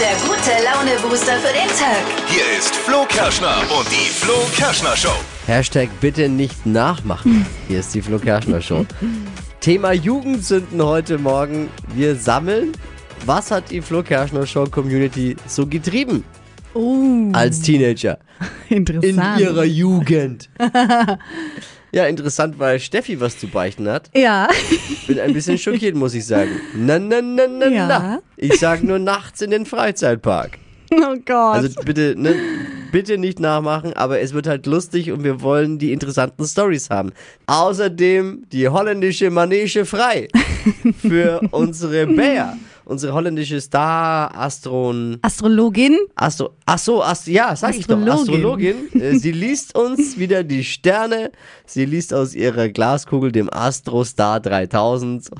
der gute Laune-Booster für den Tag. Hier ist Flo Kerschner und die Flo Kerschner Show. Hashtag bitte nicht nachmachen. Hier ist die Flo Kerschner Show. Thema Jugendsünden heute Morgen. Wir sammeln, was hat die Flo Kerschner Show Community so getrieben Oh, als Teenager in interessant. ihrer Jugend. Ja, interessant, weil Steffi was zu beichten hat. ja, Bin ein bisschen schockiert, muss ich sagen. Na, na, na, na, Ja. na. Ich sag nur nachts in den Freizeitpark. oh Gott. Also bitte, ne, bitte nicht nachmachen, aber es wird halt lustig und wir wollen die interessanten Stories haben. Außerdem die holländische Manege frei für unsere Bär. Unsere holländische Star Astron Astrologin? Astro Ach so, Ast ja, sag ich doch, Astrologin. Astrologin. Äh, Sie liest uns wieder die Sterne. Sie liest aus ihrer Glaskugel dem Astrostar 3000.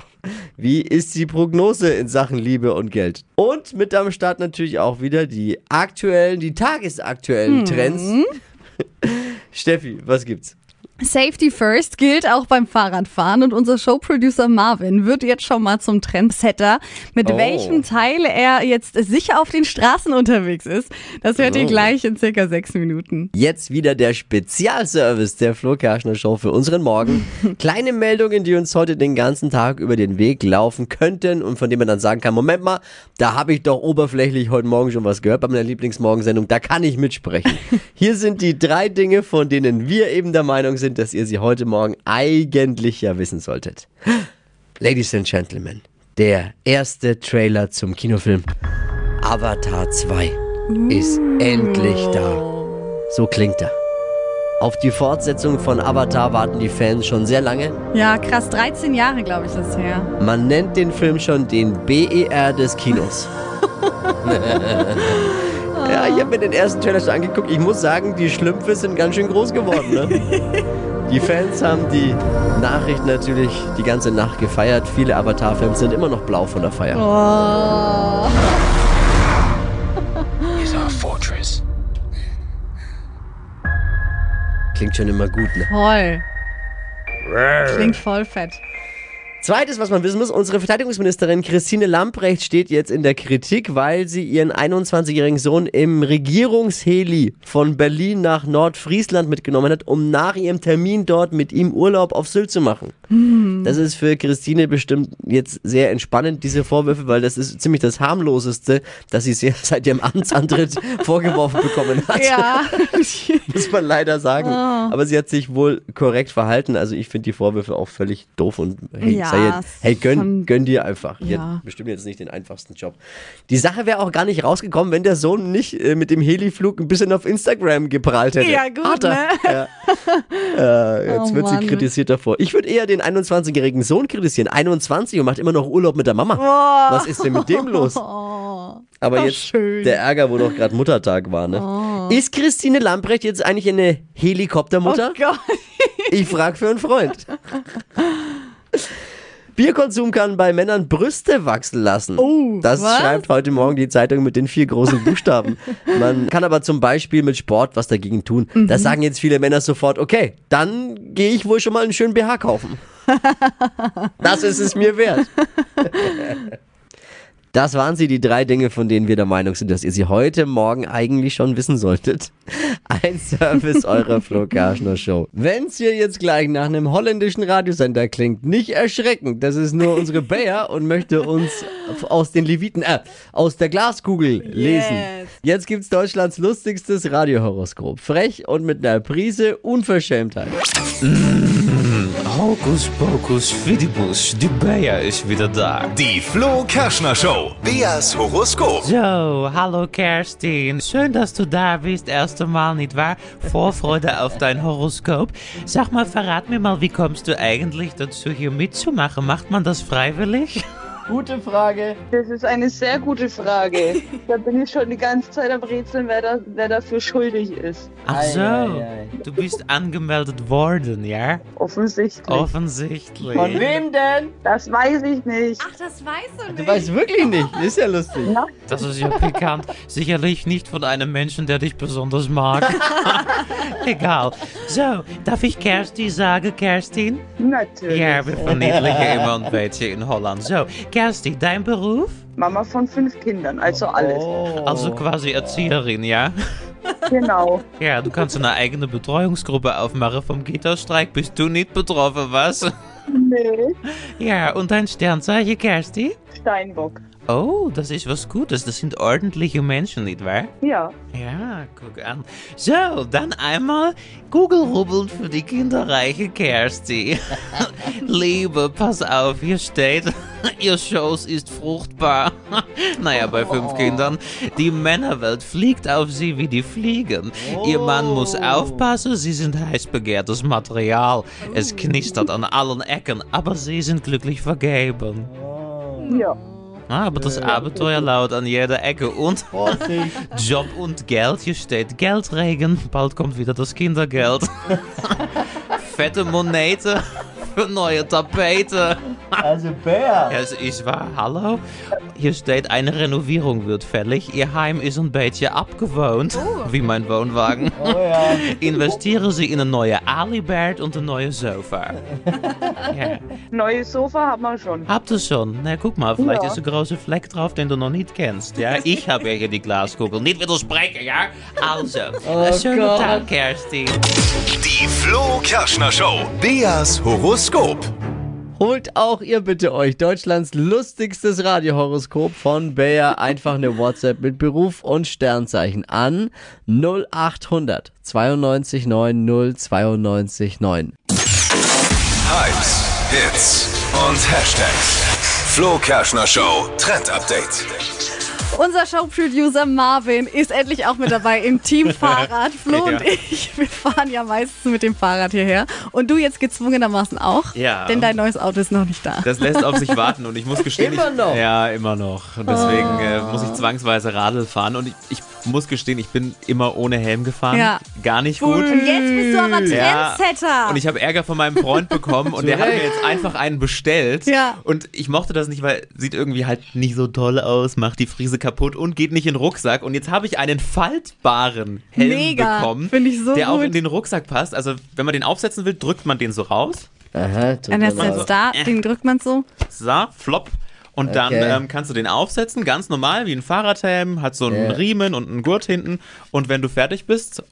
Wie ist die Prognose in Sachen Liebe und Geld? Und mit am Start natürlich auch wieder die aktuellen, die tagesaktuellen Trends. Steffi, was gibt's? Safety First gilt auch beim Fahrradfahren und unser Showproducer Marvin wird jetzt schon mal zum Trendsetter. Mit Oh. welchem Teil er jetzt sicher auf den Straßen unterwegs ist, das hört ihr Oh. gleich in circa sechs Minuten. Jetzt wieder der Spezialservice der Flo Kerschner Show für unseren Morgen. Kleine Meldungen, die uns heute den ganzen Tag über den Weg laufen könnten und von denen man dann sagen kann, Moment mal, da habe ich doch oberflächlich heute Morgen schon was gehört bei meiner Lieblingsmorgensendung, da kann ich mitsprechen. Hier sind die drei Dinge, von denen wir eben der Meinung sind, dass ihr sie heute Morgen eigentlich ja wissen solltet. Ladies and Gentlemen, der erste Trailer zum Kinofilm Avatar 2 ist endlich da. So klingt er. Auf die Fortsetzung von Avatar warten die Fans schon sehr lange. Ja, krass, 13 Jahre, glaube ich, ist her. Man nennt den Film schon den BER des Kinos. ja, ich habe mir den ersten Trailer schon angeguckt. Ich muss sagen, die Schlümpfe sind ganz schön groß geworden. Ne? Die Fans haben die Nachricht natürlich die ganze Nacht gefeiert. Viele Avatar-Fans sind immer noch blau von der Feier. Oh. Is our fortress. Klingt schon immer gut, ne? Voll. Klingt voll fett. Zweites, was man wissen muss, unsere Verteidigungsministerin Christine Lamprecht steht jetzt in der Kritik, weil sie ihren 21-jährigen Sohn im Regierungsheli von Berlin nach Nordfriesland mitgenommen hat, um nach ihrem Termin dort mit ihm Urlaub auf Sylt zu machen. Das ist für Christine bestimmt jetzt sehr entspannend, diese Vorwürfe, weil das ist ziemlich das harmloseste, dass sie seit ihrem Amtsantritt vorgeworfen bekommen hat. Ja. Muss man leider sagen. Aber sie hat sich wohl korrekt verhalten. Also ich finde die Vorwürfe auch völlig doof und hey, Ja, jetzt, hey gönn, gönn dir einfach. Ja. bestimmt jetzt nicht den einfachsten Job. Die Sache wäre auch gar nicht rausgekommen, wenn der Sohn nicht äh, mit dem Heliflug ein bisschen auf Instagram geprallt hätte. Ja, gut, ne? Ja. Äh, jetzt Oh, wird sie Mann. kritisiert davor. Ich würde eher den 21-jährigen Sohn kritisieren. 21 und macht immer noch Urlaub mit der Mama. Was ist denn mit dem los? Aber Oh, jetzt schön. Oh. der Ärger, wo doch gerade Muttertag war. Ne? Ist Christine Lamprecht jetzt eigentlich eine Helikoptermutter? Oh Gott. Ich frage für einen Freund. Bierkonsum kann bei Männern Brüste wachsen lassen. Oh, das was? schreibt heute Morgen die Zeitung mit den vier großen Buchstaben. Man kann aber zum Beispiel mit Sport was dagegen tun. Mhm. Da sagen jetzt viele Männer sofort, okay, dann gehe ich wohl schon mal einen schönen BH kaufen. das ist es mir wert. Das waren sie, die drei Dinge, von denen wir der Meinung sind, dass ihr sie heute Morgen eigentlich schon wissen solltet. Ein Service eurer Flo Kerschner Show. Wenn's hier jetzt gleich nach einem holländischen Radiosender klingt, nicht erschrecken. Das ist nur unsere Bayer und möchte uns aus den Leviten, äh, aus der Glaskugel lesen. Jetzt gibt's Deutschlands lustigstes Radiohoroskop. Frech und mit einer Prise Unverschämtheit. Hokus pokus fidibus, die Bea ist wieder da. Die Flo Kerschner Show. Beas Horoskop. So, hallo Kerstin. Schön, dass du da bist. Erste Mal, nicht wahr? Vorfreude auf dein Horoskop. Sag mal, verrat mir mal, wie kommst du eigentlich dazu, hier mitzumachen? Macht man das freiwillig? Gute Frage. Das ist eine sehr gute Frage. Da bin ich schon die ganze Zeit am Rätseln, wer, da, wer dafür schuldig ist. Ach so, Ei, ei, ei. du bist angemeldet worden, ja? Offensichtlich. Offensichtlich. Von wem denn? Das weiß ich nicht. Ach, das weißt du Du weißt wirklich nicht. Ist ja lustig. Das ist ja pikant. Sicherlich nicht von einem Menschen, der dich besonders mag. Egal. So, darf ich Kersti sagen, Kerstin? Natürlich. Ja, wir verniedlichen immer een beetje in Holland. Zo, Kersti, dein Beruf? Mama von fünf Kindern, also alles. Also quasi Erzieherin, ja? Genau. Ja, du kannst eine eigene Betreuungsgruppe aufmachen vom Kita-Streik. Bist du nicht betroffen, was? Nee. Ja, und dein Sternzeichen, Kersti? Steinbock. Oh, das ist was Gutes. Das sind ordentliche Menschen, nicht wahr? Ja. Ja, guck an. So, dann einmal Google rubbeln für die kinderreiche Kersti. Liebe, pass auf, hier steht, ihr Schoß ist fruchtbar. naja, bei fünf Kindern. Die Männerwelt fliegt auf sie wie die Fliegen. Ihr Mann muss aufpassen, sie sind heiß begehrtes Material. Es knistert an allen Ecken, aber sie sind glücklich vergeben. Ja. Ah, aber das Abenteuer laut an jeder Ecke und Job und Geld. Hier steht Geldregen. Bald kommt wieder das Kindergeld. Fette Monete für neue Tapete. Also Bär. Ja, ist wahr. Hallo? Hier steht, eine Renovierung wird fällig. Ihr Heim ist ein beetje abgewohnt. Wie mein Wohnwagen. Oh ja. Investieren Sie in ein neue Alibert und ein neues Sofa. Ja. Neues Sofa haben wir schon. Habt ihr schon? Na, guck mal, vielleicht Ja. ist ein großer Fleck drauf, den du noch nicht kennst. Ja, ich habe ja hier die Glaskugel. Nicht widersprechen, ja? Also, oh schönen Gott. Tag, Kerstin. Die Flo Kerschner Show. Beas Horoskop. Holt auch ihr bitte euch Deutschlands lustigstes Radiohoroskop von Bayer. Einfach eine WhatsApp mit Beruf und Sternzeichen an 0800 92 9 092 9. Hypes, Hits und Hashtags. Flo Kerschner Show Trend Update. Unser Showproducer Marvin ist endlich auch mit dabei im Team Fahrrad. Flo und Ja. ich, wir fahren ja meistens mit dem Fahrrad hierher. Und du jetzt gezwungenermaßen auch. Ja. Denn dein neues Auto ist noch nicht da. Das lässt auf sich warten und ich muss gestehen, Immer ich, noch? ja immer noch. Und deswegen äh, muss ich zwangsweise Radl fahren und ich, ich muss gestehen, ich bin immer ohne Helm gefahren. Ja. Gar nicht gut. Und jetzt bist du aber Ja, Trendsetter. Und ich habe Ärger von meinem Freund bekommen und der hat mir jetzt einfach einen bestellt. Ja. Und ich mochte das nicht, weil sieht irgendwie halt nicht so toll aus, macht die Frise kaputt und geht nicht in den Rucksack. Und jetzt habe ich einen faltbaren Helm Mega. bekommen, so der auch gut. in den Rucksack passt. Also wenn man den aufsetzen will, drückt man den so raus. Aha, tut das ist jetzt da, den drückt man so. So, flop. Und dann Okay. ähm, kannst du den aufsetzen, ganz normal, wie ein Fahrradhelm, hat so einen Ja. Riemen und einen Gurt hinten. Und wenn du fertig bist,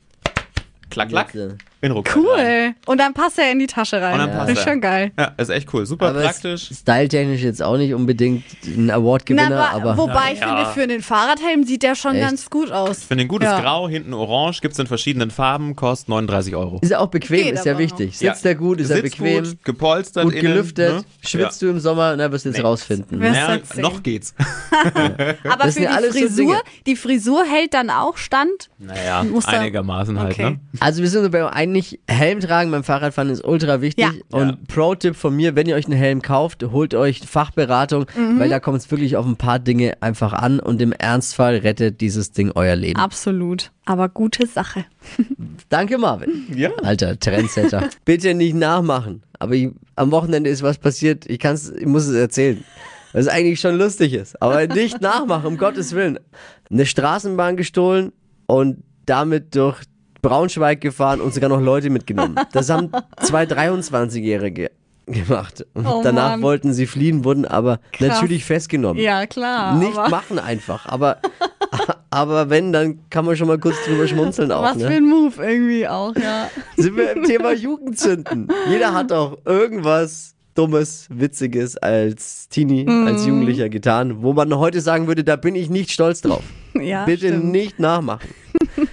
klack, klack, Bitte. In den Rucksack. Rein. Cool. Und dann passt er in die Tasche rein. Und dann passt das ist er. schon geil. Ja, ist echt cool. Super Aber praktisch. styletechnisch jetzt auch nicht unbedingt ein Na, Award-Gewinner, aber, aber wobei ich Ja. finde, für einen Fahrradhelm sieht der schon Echt? ganz gut aus. Ich finde ein gutes Ja. Grau, hinten orange, gibt es in verschiedenen Farben, kostet 39 Euro. ist ja auch bequem, Geht ist ja wichtig. Sitzt er gut, ist er bequem, gut, gepolstert gut innen, gelüftet, ne? schwitzt du im Sommer, na, wirst du jetzt Nee. rausfinden. Ja, noch geht's. Aber Das für ja die so Frisur, die Frisur hält dann auch stand. Naja, einigermaßen halt, ne? Also wir sind uns bei eigentlich Helm tragen beim Fahrradfahren ist ultra wichtig. Ja. Und Ja. Pro-Tipp von mir, wenn ihr euch einen Helm kauft, holt euch Fachberatung, Mhm. weil da kommt es wirklich auf ein paar Dinge einfach an und im Ernstfall rettet dieses Ding euer Leben. Absolut. Aber gute Sache. Danke Marvin. Ja. Alter Trendsetter. Bitte nicht nachmachen. Aber ich, am Wochenende ist was passiert. Ich kann's, ich muss es erzählen. Was eigentlich schon lustig ist. Aber nicht nachmachen, um Gottes Willen. Eine Straßenbahn gestohlen und damit durch Braunschweig gefahren und sogar noch Leute mitgenommen. Das haben zwei 23-Jährige gemacht. Und Oh danach Mann. wollten sie fliehen, wurden aber Krass. natürlich festgenommen. Ja, klar. Nicht machen einfach. Aber, aber wenn, dann kann man schon mal kurz drüber schmunzeln auch. was ne? für ein Move irgendwie auch, ja. sind wir im Thema Jugendzünden. Jeder hat auch irgendwas Dummes, Witziges als Teenie, als Mhm. Jugendlicher getan, wo man heute sagen würde, da bin ich nicht stolz drauf. ja Bitte stimmt. nicht nachmachen.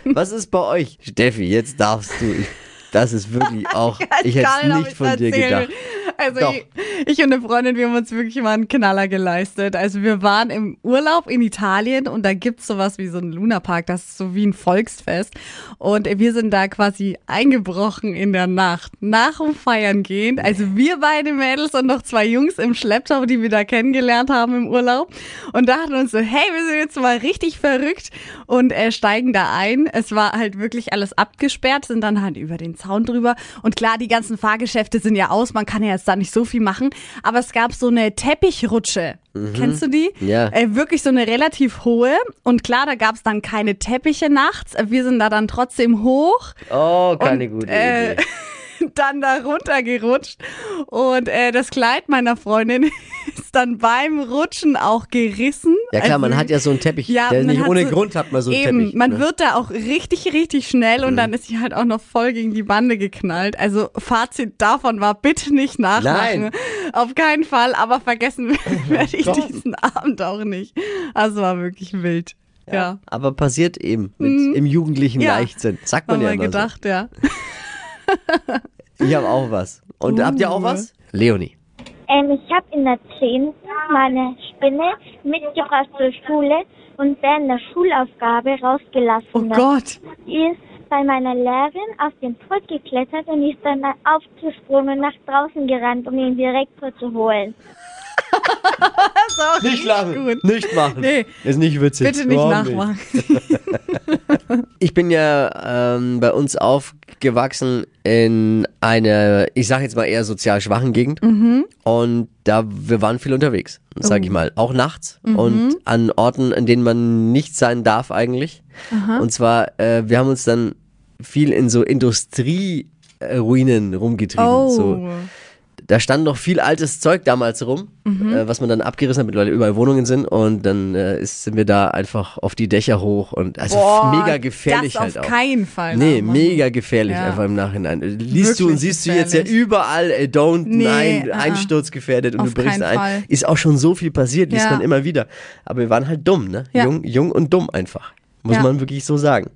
Was ist bei euch? Steffi, jetzt darfst du. Ich, das ist wirklich auch, ich hätte es nicht von dir gedacht. Also ich, ich und eine Freundin, wir haben uns wirklich mal einen Knaller geleistet. Also wir waren im Urlaub in Italien und da gibt's sowas wie so einen Lunapark, das ist so wie ein Volksfest. Und wir sind da quasi eingebrochen in der Nacht, nach dem Feiern gehen. Also wir beide Mädels und noch zwei Jungs im Schlepptau, die wir da kennengelernt haben im Urlaub. Und dachten uns so, hey, wir sind jetzt mal richtig verrückt und äh, steigen da ein. Es war halt wirklich alles abgesperrt, sind dann halt über den Zaun drüber. Und klar, die ganzen Fahrgeschäfte sind ja aus, man kann ja jetzt da nicht so viel machen. Aber es gab so eine Teppichrutsche. Kennst du die? Ja. Äh, wirklich so eine relativ hohe. Und klar, da gab es dann keine Teppiche nachts. Wir sind da dann trotzdem hoch. Oh, keine Und, gute äh, Idee. dann da runtergerutscht und äh, das Kleid meiner Freundin ist dann beim Rutschen auch gerissen. Ja klar, Also- man hat ja so einen Teppich. Ja, nicht ohne so- Grund hat man so einen Eben, Teppich. man ne? wird da auch richtig, richtig schnell und dann ist sie halt auch noch voll gegen die Bande geknallt. Also Fazit davon war, bitte nicht nachmachen. Nein. Auf keinen Fall, aber vergessen werde ich diesen Abend auch nicht. Also war wirklich wild. Ja, Aber passiert eben mit, im jugendlichen Ja. Leichtsinn. Sagt haben man ja wir immer gedacht, ja. Ich habe auch was. Und habt ihr auch Uh. was? Leonie. Ähm, ich habe in der 10. meine Spinne mitgebracht zur Schule und während der Schulaufgabe rausgelassen. Oh Gott. Die ist bei meiner Lehrerin auf den Pult geklettert und ist dann aufgesprungen und nach draußen gerannt, um ihn direkt zu holen. Nicht lachen. gut. Nicht machen. Nee. Ist nicht witzig. Bitte nicht Überhaupt nachmachen. Ich bin ja ähm, bei uns aufgewachsen in einer, ich sage jetzt mal eher sozial schwachen Gegend. Mhm. Und da, wir waren viel unterwegs, sag Oh. ich mal. Auch nachts Mhm. und an Orten, an denen man nicht sein darf eigentlich. Und zwar, äh, wir haben uns dann viel in so Industrieruinen rumgetrieben. Oh. So, da stand noch viel altes Zeug damals rum, Mhm. äh, was man dann abgerissen hat, mittlerweile überall Wohnungen sind und dann äh, ist, sind wir da einfach auf die Dächer hoch und also Boah, mega gefährlich das halt auf auch. keinen Fall. Nee, nachmachen. mega gefährlich Ja. einfach im Nachhinein. Liest du und Wirklich siehst du jetzt ja gefährlich. überall, ey, don't, Nee, nein, ah, ah. einsturzgefährdet und Auf du brichst ein. Fall. Ist auch schon so viel passiert, liest Ja. man immer wieder. Aber wir waren halt dumm, ne? Ja. Jung, jung und dumm einfach. Muss man wirklich so sagen.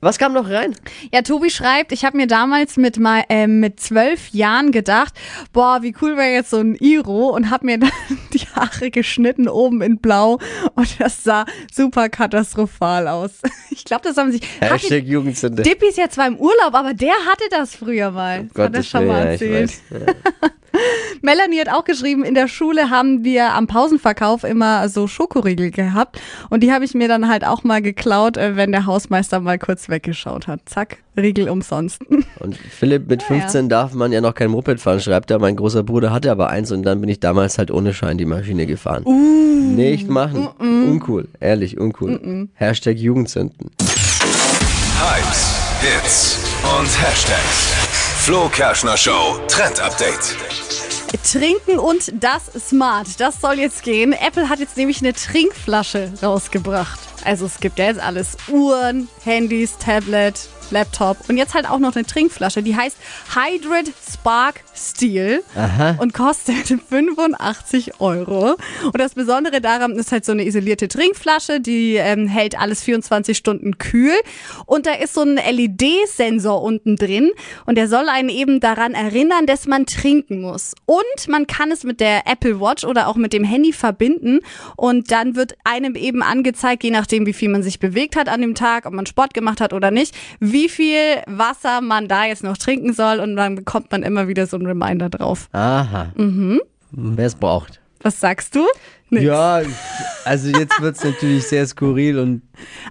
Was kam noch rein? Ja, Tobi schreibt, ich habe mir damals mit mal äh, mit zwölf Jahren gedacht, boah, wie cool wäre jetzt so ein Iro und habe mir dann die Haare geschnitten oben in Blau und das sah super katastrophal aus. Ich glaube, das haben sich. Hashtag Jugendsünde. Dippy ist ja zwar im Urlaub, aber der hatte das früher mal. Das hat er schon Willen, mal erzählt. Ja. Melanie hat auch geschrieben, in der Schule haben wir am Pausenverkauf immer so Schokoriegel gehabt und die habe ich mir dann halt auch mal geklaut, äh, wenn der Hausmeister mal kurz weggeschaut hat. Zack, Riegel umsonst. Und Philipp, mit 15 darf man ja noch kein Moped fahren, schreibt er. Mein großer Bruder hatte aber eins und dann bin ich damals halt ohne Schein die Maschine gefahren. Uh. Nicht machen. Uncool. Ehrlich, uncool. Hashtag Jugendsünden. Hypes, Hits und Hashtags. Flo Kerschner Show Trend Update. Trinken und das Smart, das soll jetzt gehen. Apple hat jetzt nämlich eine Trinkflasche rausgebracht. Also es gibt ja jetzt alles. Uhren, Handys, Tablet, Laptop und jetzt halt auch noch eine Trinkflasche. Die heißt Hydrate Spark Steel und kostet 85 Euro. Und das Besondere daran ist halt so eine isolierte Trinkflasche, die ähm, hält alles 24 Stunden kühl. Und da ist so ein LED-Sensor unten drin und der soll einen eben daran erinnern, dass man trinken muss. Und man kann es mit der Apple Watch oder auch mit dem Handy verbinden und dann wird einem eben angezeigt, je nachdem, wie viel man sich bewegt hat an dem Tag, ob man Sport gemacht hat oder nicht, wie viel Wasser man da jetzt noch trinken soll und dann bekommt man immer wieder so einen Reminder drauf. Aha. Mhm. Wer es braucht. Was sagst du? Nix. Ja, also jetzt wird es natürlich sehr skurril und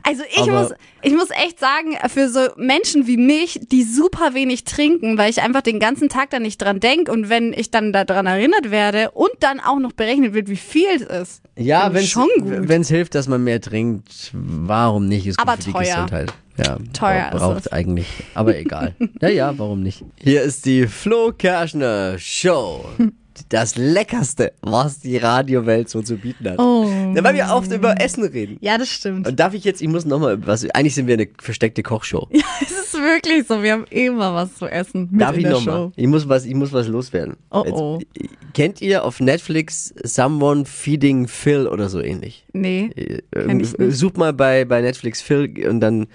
Also ich muss, ich muss echt sagen, für so Menschen wie mich, die super wenig trinken, weil ich einfach den ganzen Tag da nicht dran denke und wenn ich dann daran erinnert werde und dann auch noch berechnet wird, wie viel es ist. ja, wenn schon gut. es hilft, dass man mehr trinkt, warum nicht? Ist gut Aber für die teuer. Gesundheit. Ja, Teuer bra- ist braucht es. eigentlich, aber egal. ja, ja, warum nicht? Hier ist die Flo Kerschner Show. Das Leckerste, was die Radiowelt so zu bieten hat. Oh. Weil wir oft über Essen reden. Ja, das stimmt. Und darf ich jetzt, ich muss nochmal was, eigentlich sind wir eine versteckte Kochshow. Ja, es ist wirklich so. Wir haben immer was zu essen mit Darf ich nochmal? Ich muss was, ich muss was loswerden. Oh, oh. kennt ihr auf Netflix Someone Feeding Phil oder so ähnlich? Nee. Äh, Kenn ich nicht. Such mal bei, bei Netflix Phil und dann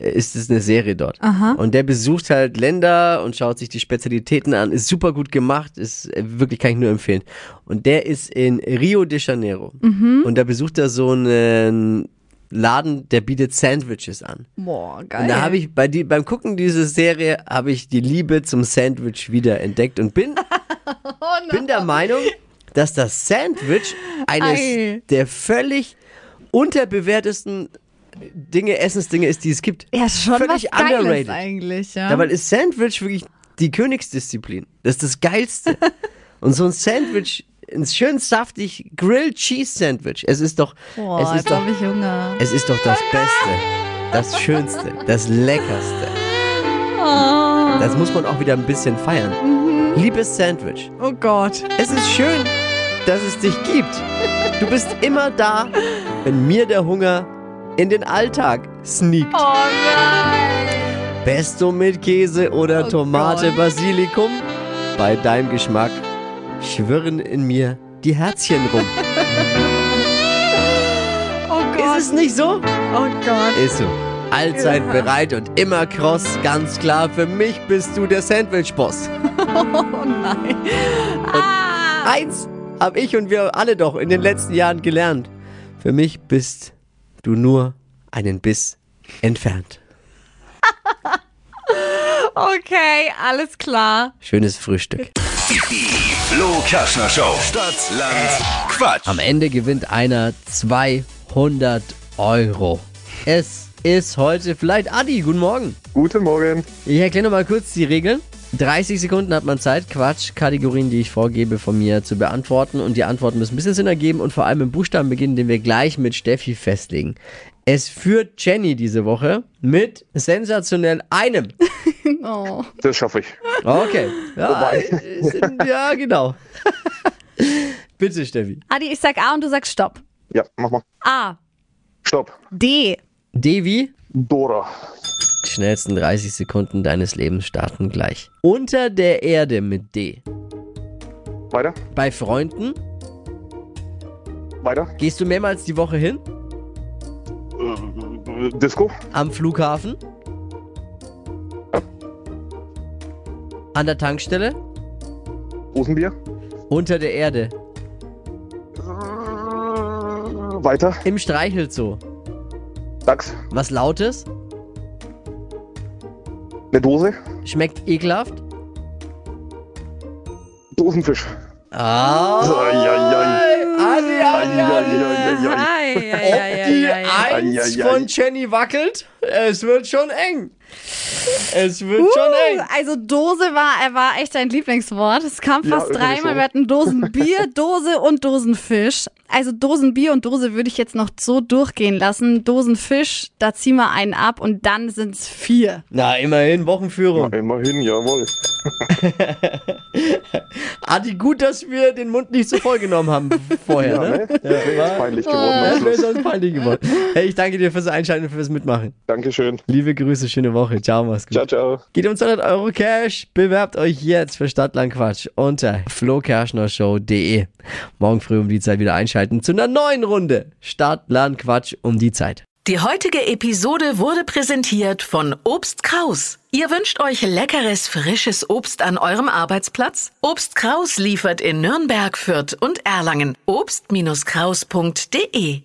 ist es eine Serie dort. Aha. Und der besucht halt Länder und schaut sich die Spezialitäten an. Ist super gut gemacht, ist äh, wirklich kann ich nur empfehlen. Und der ist in Rio de Janeiro. Mhm. Und da besucht er so einen Laden, der bietet Sandwiches an. Boah, geil. Und da habe ich bei die, beim Gucken dieser Serie habe ich die Liebe zum Sandwich wieder entdeckt und bin, Oh bin der Meinung, dass das Sandwich eines Ei. der völlig unterbewertesten Dinge, Essensdinge ist, die es gibt. ja, ist schon völlig was Geiles underrated. eigentlich, ja. Dabei ist Sandwich wirklich die Königsdisziplin. Das ist das Geilste. und so ein Sandwich, ein schön saftig Grilled Cheese Sandwich. Es ist doch, Boah, es ist doch, habe ich Hunger. es ist doch das Beste, das Schönste, das Leckerste. Oh. Das muss man auch wieder ein bisschen feiern. Liebes Sandwich, Oh Gott. es ist schön, dass es dich gibt. Du bist immer da, wenn mir der Hunger in den Alltag sneakt. Oh nein. Pesto mit Käse oder Oh Tomate Gott. Basilikum? Bei deinem Geschmack schwirren in mir die Herzchen rum. Oh Gott. Ist es nicht so? Oh Gott. Ist so. Allzeit bereit und immer cross, ganz klar, für mich bist du der Sandwich-Boss. Oh nein. Ah. Eins hab ich und wir alle doch in den letzten Jahren gelernt. Für mich bist du nur einen Biss entfernt. Okay, alles klar. Schönes Frühstück. Die Flo Kerschner Show. Stadt, Land, Quatsch. Am Ende gewinnt einer 200 Euro. Es ist heute vielleicht Adi. Guten Morgen. Guten Morgen. Ich erkläre noch mal kurz die Regeln. 30 Sekunden hat man Zeit, Quatsch-Kategorien, die ich vorgebe, von mir zu beantworten. Und die Antworten müssen ein bisschen Sinn ergeben und vor allem im Buchstaben beginnen, den wir gleich mit Steffi festlegen. Es führt Jenny diese Woche mit sensationell einem. Oh. Das schaffe ich. Okay. Ja, sind- ja genau. Bitte, Steffi. Adi, ich sag A und du sagst Stopp. Ja, mach mal. A. Stopp. D. Devi, Dora. Schnellsten 30 Sekunden deines Lebens starten gleich. Unter der Erde mit D. Weiter. Bei Freunden Weiter. gehst du mehrmals die Woche hin? Äh, Disco. Am Flughafen? An der Tankstelle? Rosenbier. Unter der Erde? Äh, Weiter. Im Streichelzoo? Dachs. Was Lautes? Eine Dose. Schmeckt ekelhaft? Dosenfisch. Ah! Adi, Adi. Eieiei. Ob die. Eins von Jenny wackelt? Es wird schon eng. Es wird schon eng. Also Dose war, er war echt dein Lieblingswort. Es kam Ja, fast irgendwie dreimal. Wir hatten Dosenbier, Dose und Dosenfisch. Also Dosenbier und Dose würde ich jetzt noch so durchgehen lassen. Dosenfisch, da ziehen wir einen ab und dann sind es vier. Na, immerhin Wochenführung. Immerhin, jawohl. Adi, gut, dass wir den Mund nicht so voll genommen haben vorher, Ja, ne? ne? Das wäre jetzt peinlich geworden Das Schluss. sonst peinlich geworden. Hey, ich danke dir fürs Einschalten und fürs Mitmachen. Dankeschön. Liebe Grüße, schöne Woche. Ciao, mach's gut. Ciao, ciao. Geht um 200 Euro Cash. Bewerbt euch jetzt für Stadtland Quatsch unter flokerschnershow.de. Morgen früh um die Zeit wieder einschalten zu einer neuen Runde. Stadtland Quatsch um die Zeit. Die heutige Episode wurde präsentiert von Obst Kraus. Ihr wünscht euch leckeres, frisches Obst an eurem Arbeitsplatz? Obst Kraus liefert in Nürnberg, Fürth und Erlangen. Obst-Kraus.de